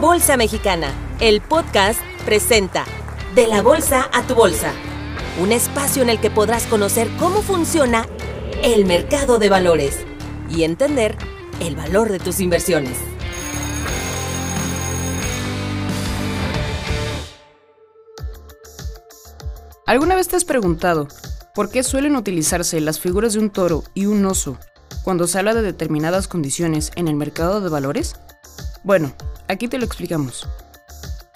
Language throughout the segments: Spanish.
Bolsa Mexicana, el podcast presenta De la Bolsa a tu Bolsa, un espacio en el que podrás conocer cómo funciona el mercado de valores y entender el valor de tus inversiones. ¿Alguna vez te has preguntado por qué suelen utilizarse las figuras de un toro y un oso cuando se habla de determinadas condiciones en el mercado de valores? Bueno, aquí te lo explicamos.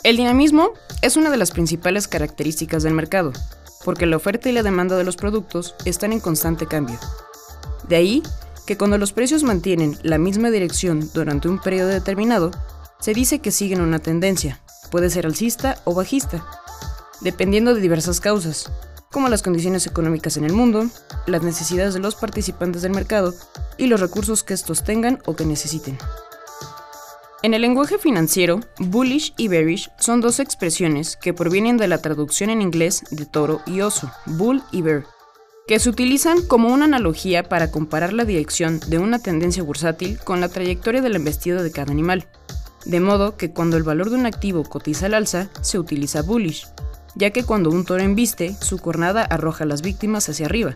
El dinamismo es una de las principales características del mercado, porque la oferta y la demanda de los productos están en constante cambio. De ahí que cuando los precios mantienen la misma dirección durante un periodo determinado, se dice que siguen una tendencia, puede ser alcista o bajista, dependiendo de diversas causas, como las condiciones económicas en el mundo, las necesidades de los participantes del mercado y los recursos que estos tengan o que necesiten. En el lenguaje financiero, bullish y bearish son dos expresiones que provienen de la traducción en inglés de toro y oso, bull y bear, que se utilizan como una analogía para comparar la dirección de una tendencia bursátil con la trayectoria de la embestida de cada animal. De modo que cuando el valor de un activo cotiza al alza, se utiliza bullish, ya que cuando un toro embiste, su cornada arroja a las víctimas hacia arriba,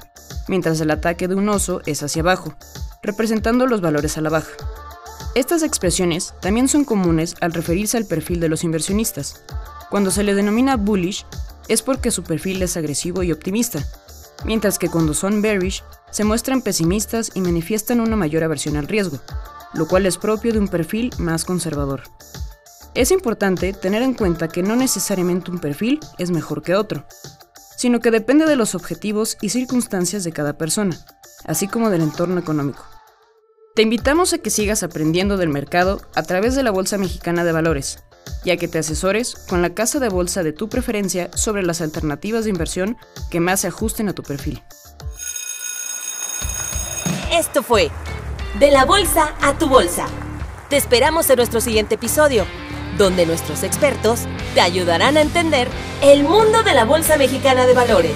mientras el ataque de un oso es hacia abajo, representando los valores a la baja. Estas expresiones también son comunes al referirse al perfil de los inversionistas. Cuando se le denomina bullish, es porque su perfil es agresivo y optimista, mientras que cuando son bearish, se muestran pesimistas y manifiestan una mayor aversión al riesgo, lo cual es propio de un perfil más conservador. Es importante tener en cuenta que no necesariamente un perfil es mejor que otro, sino que depende de los objetivos y circunstancias de cada persona, así como del entorno económico. Te invitamos a que sigas aprendiendo del mercado a través de la Bolsa Mexicana de Valores, ya que te asesores con la casa de bolsa de tu preferencia sobre las alternativas de inversión que más se ajusten a tu perfil. Esto fue De la Bolsa a tu Bolsa. Te esperamos en nuestro siguiente episodio, donde nuestros expertos te ayudarán a entender el mundo de la Bolsa Mexicana de Valores.